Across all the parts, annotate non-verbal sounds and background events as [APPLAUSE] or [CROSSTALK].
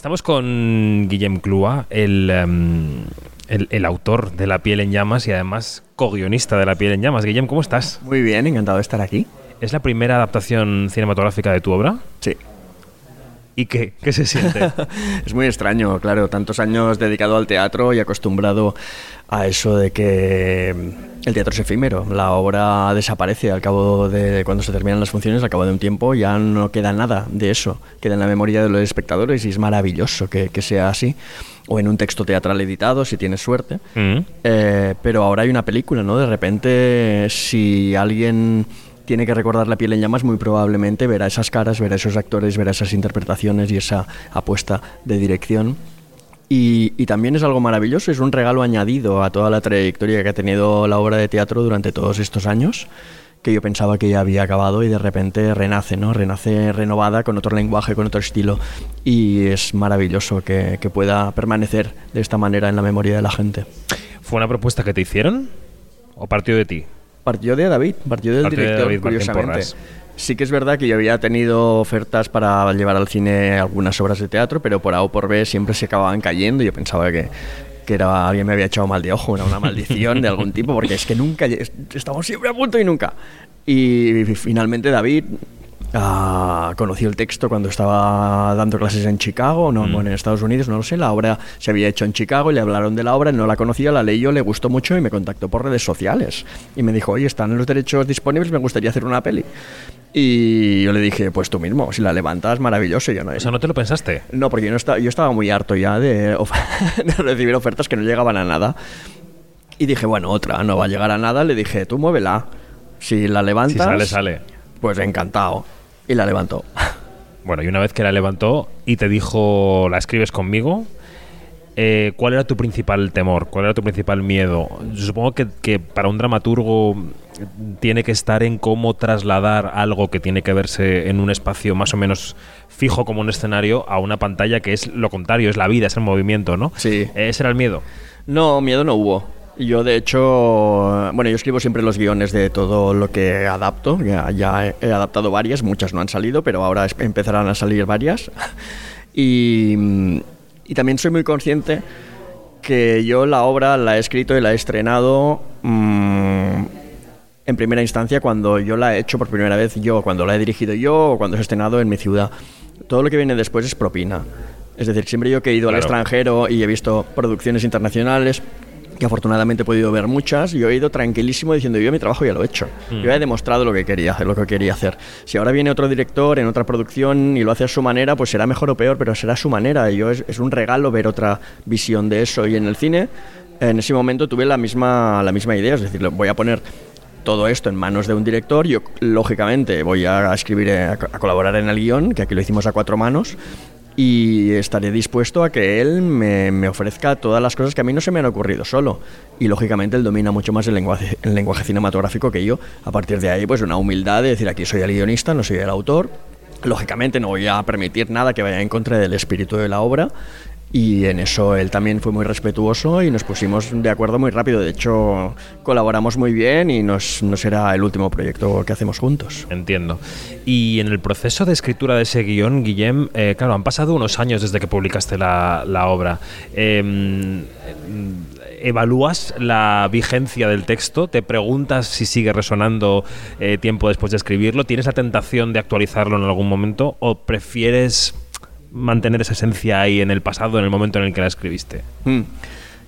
Estamos con Guillem Clua, em, el, el, autor de La piel en llamas y además co-guionista de La piel en llamas. Guillem, ¿cómo estás? Muy bien, encantado de estar aquí. ¿Es la primera adaptación cinematográfica de tu obra? Sí. ¿Y qué? ¿Qué se siente? [LAUGHS] es muy extraño, claro, tantos años dedicado al teatro y acostumbrado a eso de que el teatro es efímero, la obra desaparece al cabo de cuando se terminan las funciones, al cabo de un tiempo ya no queda nada de eso, queda en la memoria de los espectadores y es maravilloso que, sea así, o en un texto teatral editado si tienes suerte, mm. eh, pero ahora hay una película, ¿no? De repente si alguien tiene que recordar la piel en llamas, muy probablemente verá esas caras, verá esos actores, verá esas interpretaciones y esa apuesta de dirección. Y, también es algo maravilloso, es un regalo añadido a toda la trayectoria que ha tenido la obra de teatro durante todos estos años, que yo pensaba que ya había acabado y de repente renace, ¿no? Renace renovada con otro lenguaje, con otro estilo y es maravilloso que, que pueda permanecer de esta manera en la memoria de la gente. ¿Fue una propuesta que te hicieron o partió de ti? Partió de David, partió del director, curiosamente. Sí que es verdad que yo había tenido ofertas para llevar al cine algunas obras de teatro, pero por A o por B siempre se acababan cayendo. Yo pensaba que, que era, alguien me había echado mal de ojo, era una maldición de algún tipo, porque es que nunca, estamos siempre a punto y nunca. Y finalmente David Ah, conoció el texto cuando estaba dando clases en Chicago, no, mm. en Estados Unidos, no lo sé. La obra se había hecho en Chicago y le hablaron de la obra, no la conocía, la leyó, le gustó mucho y me contactó por redes sociales. Y me dijo, oye, están los derechos disponibles, me gustaría hacer una peli. Y yo le dije, pues tú mismo, si la levantas, maravilloso. Yo no, o sea, ¿no te lo pensaste? No, porque yo, no estaba, yo estaba muy harto ya de, [LAUGHS] de recibir ofertas que no llegaban a nada. Y dije, bueno, otra, no va a llegar a nada. Le dije, tú muévela. Si la levantas... Si sale, sale. Pues encantado y la levantó. [LAUGHS] Bueno, y una vez que la levantó y te dijo, la escribes conmigo, eh, ¿cuál era tu principal temor? ¿Cuál era tu principal miedo? Yo supongo que, que, para un dramaturgo tiene que estar en cómo trasladar algo que tiene que verse en un espacio más o menos fijo como un escenario a una pantalla que es lo contrario, es la vida, es el movimiento, ¿no? Sí. ¿Ese era el miedo? No, miedo no hubo. Yo, de hecho, bueno, yo escribo siempre los guiones de todo lo que adapto. Ya, he adaptado varias, muchas no han salido, pero ahora empezarán a salir varias. Y, también soy muy consciente que yo la obra la he escrito y la he estrenado mm, en primera instancia cuando yo la he hecho por primera vez yo, cuando la he dirigido yo o cuando se ha estrenado en mi ciudad. Todo lo que viene después es propina. Es decir, siempre yo que he ido al extranjero y he visto producciones internacionales, que afortunadamente he podido ver muchas, y he ido tranquilísimo diciendo, yo mi trabajo ya lo he hecho. Mm. Yo he demostrado lo que quería hacer, lo que quería hacer. Si ahora viene otro director en otra producción y lo hace a su manera, pues será mejor o peor, pero será a su manera. Y yo es, un regalo ver otra visión de eso. Y en el cine, en ese momento tuve la misma, la misma idea, es decir, voy a poner todo esto en manos de un director, yo lógicamente voy a escribir, a, colaborar en el guion, que aquí lo hicimos a cuatro manos, y estaré dispuesto a que él me, ofrezca todas las cosas que a mí no se me han ocurrido solo. Y lógicamente él domina mucho más el lenguaje, el lenguaje cinematográfico que yo. A partir de ahí, pues una humildad de decir aquí soy el guionista, no soy el autor. Lógicamente no voy a permitir nada que vaya en contra del espíritu de la obra y en eso él también fue muy respetuoso y nos pusimos de acuerdo muy rápido. De hecho, colaboramos muy bien y nos, no será el último proyecto que hacemos juntos. Entiendo. Y en el proceso de escritura de ese guion, Guillem, eh, claro, han pasado unos años desde que publicaste la, la obra. Em, ¿Evalúas la vigencia del texto? ¿Te preguntas si sigue resonando eh, tiempo después de escribirlo? ¿Tienes la tentación de actualizarlo en algún momento? ¿O prefieres mantener esa esencia ahí en el pasado, en el momento en el que la escribiste? Hmm.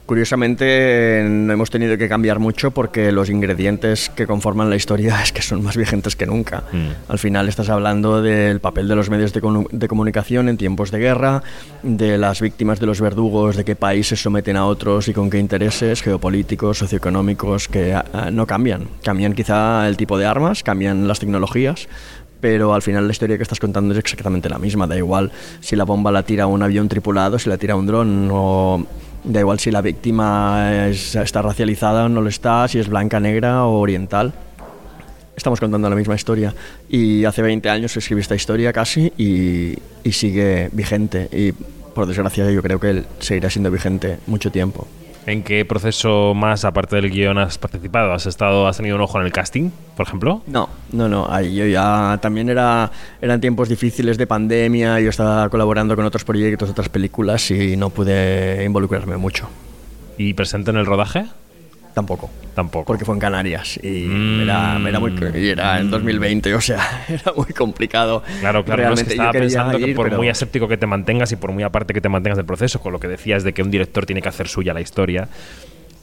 Curiosamente no hemos tenido que cambiar mucho porque los ingredientes que conforman la historia [LAUGHS] es que son más vigentes que nunca. Hmm. Al final estás hablando del papel de los medios de, de, comunicación en tiempos de guerra, de las víctimas de los verdugos, de qué países someten a otros y con qué intereses geopolíticos, socioeconómicos que ah, no cambian. Cambian quizá el tipo de armas, cambian las tecnologías, pero al final la historia que estás contando es exactamente la misma. Da igual si la bomba la tira un avión tripulado, si la tira un dron, o da igual si la víctima está racializada o no lo está, si es blanca, negra o oriental. Estamos contando la misma historia. Y hace 20 años escribí esta historia casi y, y sigue vigente. Y por desgracia yo creo que seguirá siendo vigente mucho tiempo. ¿En qué proceso más, aparte del guion, has participado? ¿Has estado, has tenido un ojo en el casting, por ejemplo? No, no, no. Ahí yo ya también era, eran tiempos difíciles de pandemia. Yo estaba colaborando con otros proyectos, otras películas y no pude involucrarme mucho. ¿Y presente en el rodaje? Tampoco. Tampoco. Porque fue en Canarias y era, era, muy, era en 2020, o sea, [LAUGHS] era muy complicado. Claro, claro, no es que estaba pensando que por muy aséptico que te mantengas y por muy aparte que te mantengas del proceso, con lo que decías de que un director tiene que hacer suya la historia,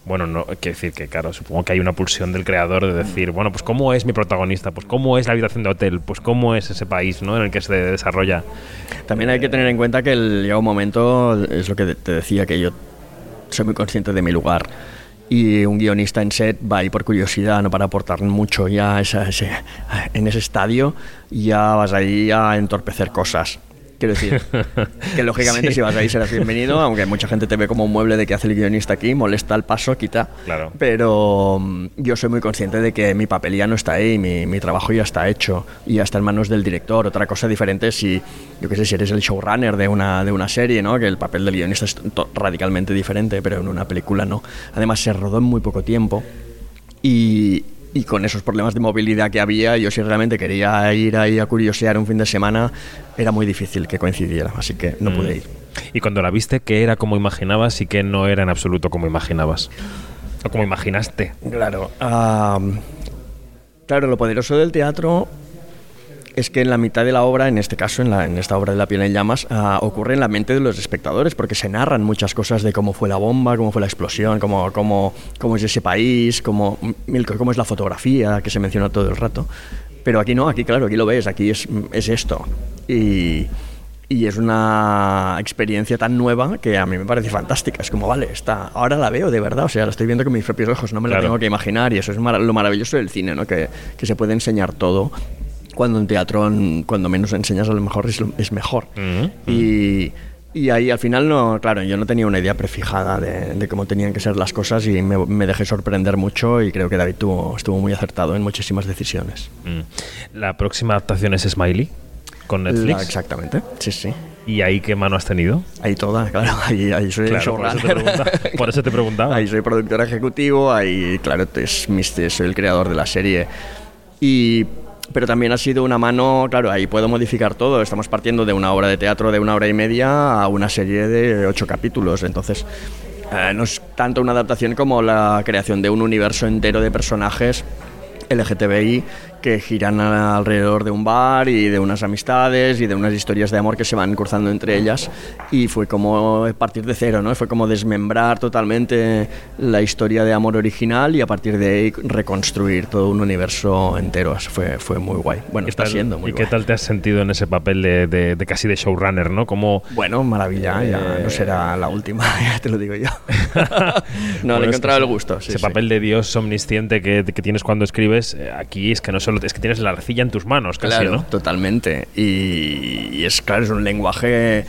bueno, no, quiero decir que, claro, supongo que hay una pulsión del creador de decir, bueno, pues cómo es mi protagonista, pues cómo es la habitación de hotel, pues cómo es ese país ¿no? en el que se desarrolla. También hay que tener en cuenta que el, llega un momento, es lo que te decía, que yo soy muy consciente de mi lugar y un guionista en set va ahí por curiosidad, no para aportar mucho ya en ese estadio, ya vas ahí a entorpecer cosas. Quiero decir, [LAUGHS] que lógicamente si vas ahí serás bienvenido, [LAUGHS] aunque mucha gente te ve como un mueble de que hace el guionista aquí, molesta el paso, quita. Claro. Pero mm, yo soy muy consciente de que mi papel ya no está ahí, mi, mi trabajo ya está hecho y ya está en manos del director. Otra cosa diferente si, yo qué sé, si eres el showrunner de una, de una serie, ¿no? Que el papel del guionista es radicalmente diferente, pero en una película no. Además se rodó en muy poco tiempo y, y con esos problemas de movilidad que había, yo si realmente quería ir ahí a curiosear un fin de semana, era muy difícil que coincidiera, así que no pude Mm. ir. Y cuando la viste, ¿qué era como imaginabas y qué no era en absoluto como imaginabas? O como imaginaste. Claro. claro, lo poderoso del teatro es que en la mitad de la obra, en este caso, en, la- en esta obra de La piel en llamas, ah, ocurre en la mente de los espectadores, porque se narran muchas cosas de cómo fue la bomba, cómo fue la explosión, cómo, cómo, cómo es ese país, cómo, es la fotografía, que se menciona todo el rato. Pero aquí no, aquí claro, aquí lo ves, aquí es, es esto. Y, y es una experiencia tan nueva que a mí me parece fantástica. Es como, vale, está, ahora la veo de verdad, o sea, la estoy viendo con mis propios ojos, no me la Claro. tengo que imaginar. Y eso es lo maravilloso del cine, ¿no? Que, que se puede enseñar todo. Cuando en teatro, cuando menos enseñas, a lo mejor es, es mejor. Ujú. Y, y ahí al final, no, claro, yo no tenía una idea prefijada de, de cómo tenían que ser las cosas y me, me dejé sorprender mucho y creo que David tuvo, estuvo muy acertado en muchísimas decisiones. Mm. La próxima adaptación es Smiley con Netflix. La- exactamente, sí, sí. ¿Y ahí qué mano has tenido? Ahí toda, claro, [LAUGHS] ahí, ahí soy Claro, por eso te. [LAUGHS] Por eso te preguntaba. Ahí soy productor ejecutivo, ahí, claro, es, soy el creador de la serie. Y, pero también ha sido una mano, claro, ahí puedo modificar todo. Estamos partiendo de una obra de teatro de una hora y media a una serie de ocho capítulos. Entonces, eh, no es tanto una adaptación como la creación de un universo entero de personajes LGTBI que giran alrededor de un bar y de unas amistades y de unas historias de amor que se van cruzando entre ellas y fue como partir de cero, ¿no? Fue como desmembrar totalmente la historia de amor original y a partir de ahí reconstruir todo un universo entero. Eso Fue, fue muy guay. Bueno, ¿Qué está tal- siendo muy ¿Y qué guay. tal te has sentido en ese papel de, de- de casi de showrunner, no? Como Bueno, maravilla, ya Eh, no será la última, [LAUGHS] ya te lo digo yo. [LAUGHS] no, Bueno, le he encontrado el gusto. sí, ese sí. papel de Dios omnisciente que, que tienes cuando escribes, eh, aquí es que no solo es que tienes la arcilla en tus manos, casi, Claro, ¿no? totalmente. Y, y es claro, es un lenguaje.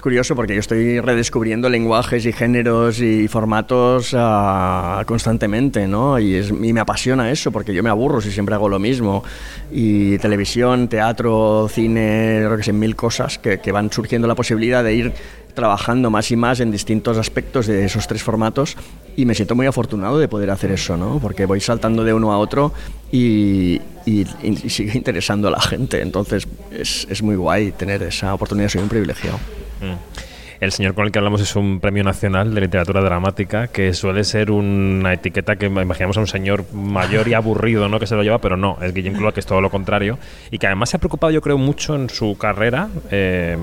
Es curioso porque yo estoy redescubriendo lenguajes y géneros y formatos ah, constantemente, ¿no? Y, es, y me apasiona eso porque yo me aburro si siempre hago lo mismo. Y televisión, teatro, cine, lo que sé, mil cosas que, que van surgiendo la posibilidad de ir trabajando más y más en distintos aspectos de esos tres formatos y me siento muy afortunado de poder hacer eso, ¿no? Porque voy saltando de uno a otro y, y- y sigue interesando a la gente. Entonces es, es muy guay tener esa oportunidad, soy un privilegiado. Mm. El señor con el que hablamos es un premio nacional de literatura dramática que suele ser una etiqueta que imaginamos a un señor mayor y aburrido, ¿no? Que se lo lleva, pero no, es Guillem Cloa, que es todo lo contrario y que además se ha preocupado, yo creo, mucho en su carrera eh,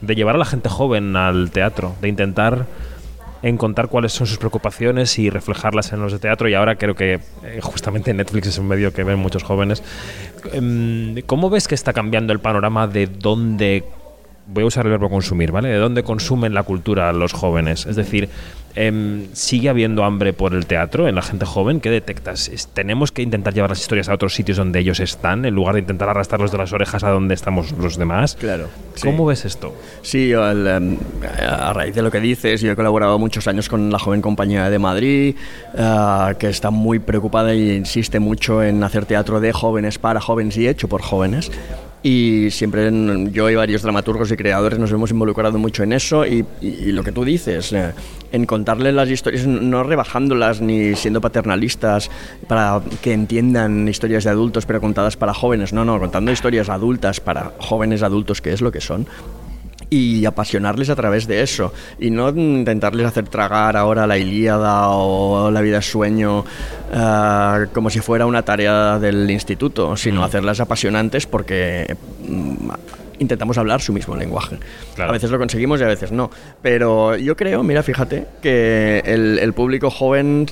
de llevar a la gente joven al teatro, de intentar encontrar cuáles son sus preocupaciones y reflejarlas en los de teatro y ahora creo que eh, justamente Netflix es un medio que ven muchos jóvenes. Em, ¿Cómo ves que está cambiando el panorama de dónde voy a usar el verbo consumir, ¿vale? De dónde consumen la cultura los jóvenes. Es decir, em, ¿sigue habiendo hambre por el teatro en la gente joven? ¿Qué detectas? ¿Tenemos que intentar llevar las historias a otros sitios donde ellos están en lugar de intentar arrastrarlos de las orejas a donde estamos los demás? Claro. ¿Cómo ves esto? Sí, yo, em, a raíz de lo que dices, yo he colaborado muchos años con la joven compañía de Madrid, ah, que está muy preocupada y insiste mucho en hacer teatro de jóvenes para jóvenes y hecho por jóvenes. Y siempre yo y varios dramaturgos y creadores nos hemos involucrado mucho en eso y, lo que tú dices, eh, en contarles las historias, no rebajándolas ni siendo paternalistas para que entiendan historias de adultos pero contadas para jóvenes, no, no, contando historias adultas para jóvenes adultos que es lo que son y apasionarles a través de eso y no intentarles hacer tragar ahora la Ilíada o la vida sueño eh, como si fuera una tarea del instituto, sino mm. hacerlas apasionantes porque mm, intentamos hablar su mismo lenguaje. A veces lo conseguimos y a veces no. Pero yo creo, mira, fíjate, que el público joven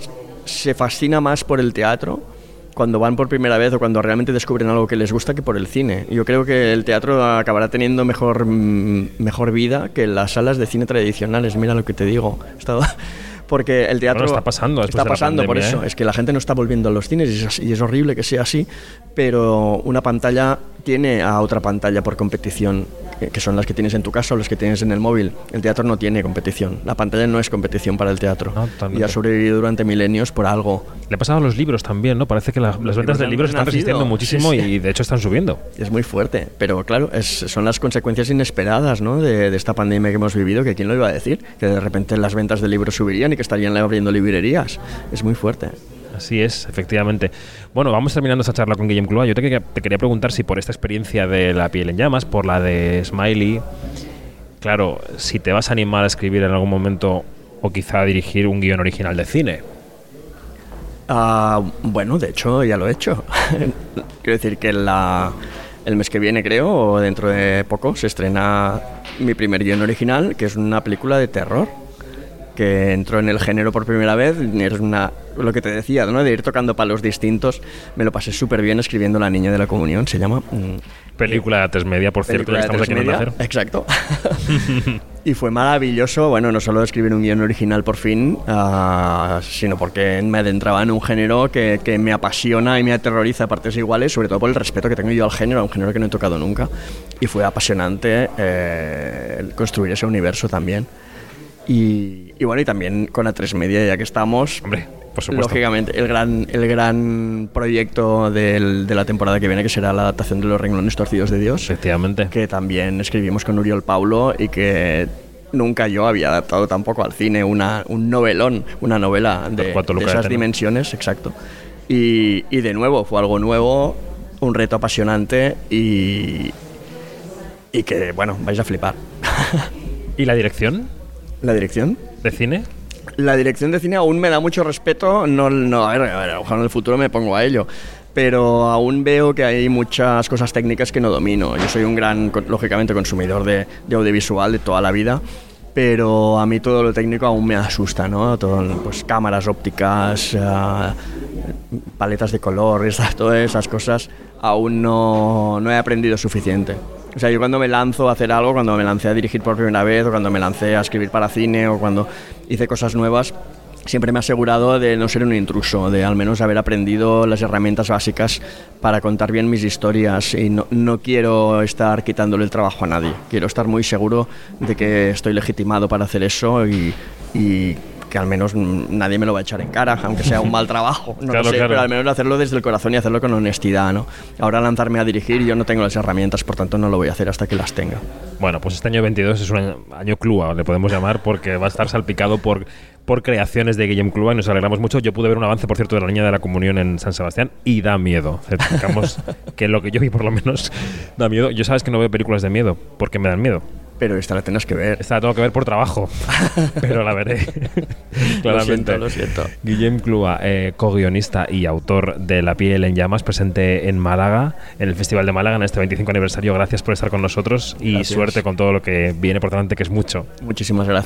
se fascina más por el teatro cuando van por primera vez o cuando realmente descubren algo que les gusta que por el cine. Yo creo que el teatro acabará teniendo mejor, mm, mejor vida que las salas de cine tradicionales. Mira lo que te digo. Porque el teatro está pasando está pasando por eso ¿eh? es que la gente no está volviendo a los cines y es, horrible que sea así pero una pantalla tiene a otra pantalla por competición que son las que tienes en tu casa o las que tienes en el móvil. El teatro no tiene competición. La pantalla no es competición para el teatro. y ha sobrevivido durante milenios por algo. Le ha pasado a los libros también, ¿no? Parece que las ventas de libros están resistiendo muchísimo y de hecho están subiendo. Es muy fuerte, pero claro, es, son las consecuencias inesperadas ¿no? de, de, esta pandemia que hemos vivido, que quién lo iba a decir, que de repente las ventas de libros subirían que estarían abriendo librerías. Es muy fuerte. Así es, efectivamente. Bueno, vamos terminando esta charla con Guillem Clua. Yo te, quería preguntar si por esta experiencia de La piel en llamas, por la de Smiley, claro, si te vas a animar a escribir en algún momento o quizá a dirigir un guion original de cine. Ah, bueno, de hecho ya lo he hecho. [LAUGHS] Quiero decir que la, el mes que viene, creo, o dentro de poco, se estrena mi primer guion original, que es una película de terror que entró en el género por primera vez. Es una, lo que te decía, ¿no? de ir tocando palos distintos. Me lo pasé súper bien escribiendo La Niña de la Comunión. Se llama. Mm, película de tres media, por cierto, ya estamos aquí en el Exacto. [LAUGHS] y fue maravilloso, bueno, no solo escribir un guion original por fin, ah, sino porque me adentraba en un género que, que, me apasiona y me aterroriza a partes iguales, sobre todo por el respeto que tengo yo al género, a un género que no he tocado nunca. Y fue apasionante eh, construir ese universo también. Y, bueno, y también con A3 Media, ya que estamos. Hombre, por supuesto. Lógicamente, el gran, el gran proyecto del, de la temporada que viene, que será la adaptación de Los Renglones Torcidos de Dios. Efectivamente. Que también escribimos con Uriol Paulo y que nunca yo había adaptado tampoco al cine una, un novelón, una novela de, esas dimensiones, exacto. Y, y, de nuevo, fue algo nuevo, un reto apasionante y, y que, bueno, vais a flipar. [LAUGHS] ¿Y la dirección? ¿La dirección? ¿De cine? La dirección de cine aún me da mucho respeto. No, no a, ver, a ver, ojalá en el futuro me pongo a ello. Pero aún veo que hay muchas cosas técnicas que no domino. Yo soy un gran, lógicamente, consumidor de, audiovisual de toda la vida pero a mí todo lo técnico aún me asusta, ¿no? Todo, pues cámaras ópticas, eh, paletas de color, esas, [LAUGHS] todas esas cosas, aún no, no he aprendido suficiente. O sea, yo cuando me lanzo a hacer algo, cuando me lancé a dirigir por primera vez, o cuando me lancé a escribir para cine, o cuando hice cosas nuevas, siempre me he asegurado de no ser un intruso, de al menos haber aprendido las herramientas básicas para contar bien mis historias y no, no, quiero estar quitándole el trabajo a nadie. Quiero estar muy seguro de que estoy legitimado para hacer eso y, y que al menos nadie me lo va a echar en cara, aunque sea un mal [LAUGHS] trabajo, no sé, pero al menos hacerlo desde el corazón y hacerlo con honestidad, ¿no? Ahora lanzarme a dirigir, yo no tengo las herramientas, por tanto no lo voy a hacer hasta que las tenga. Bueno, pues este año 22 es un año, año Clua, le podemos llamar, porque va a estar salpicado por, por creaciones de Guillem Clua y nos alegramos mucho. Yo pude ver un avance, por cierto, de la Niña de la Comunión en San Sebastián y da miedo. Certificamos [LAUGHS] que lo que yo vi, por lo menos, da miedo. Yo sabes que no veo películas de miedo, porque me dan miedo. Pero esta la tienes que ver. Esta la tengo que ver por trabajo, [LAUGHS] pero la veré. [LAUGHS] Claramente. Lo siento, lo siento. Guillem Clua, eh, co-guionista y autor de La piel en llamas, presente en Málaga, en el Festival de Málaga, en este 25 aniversario. Gracias por estar con nosotros y suerte con todo lo que viene por delante, que es mucho. Muchísimas gracias.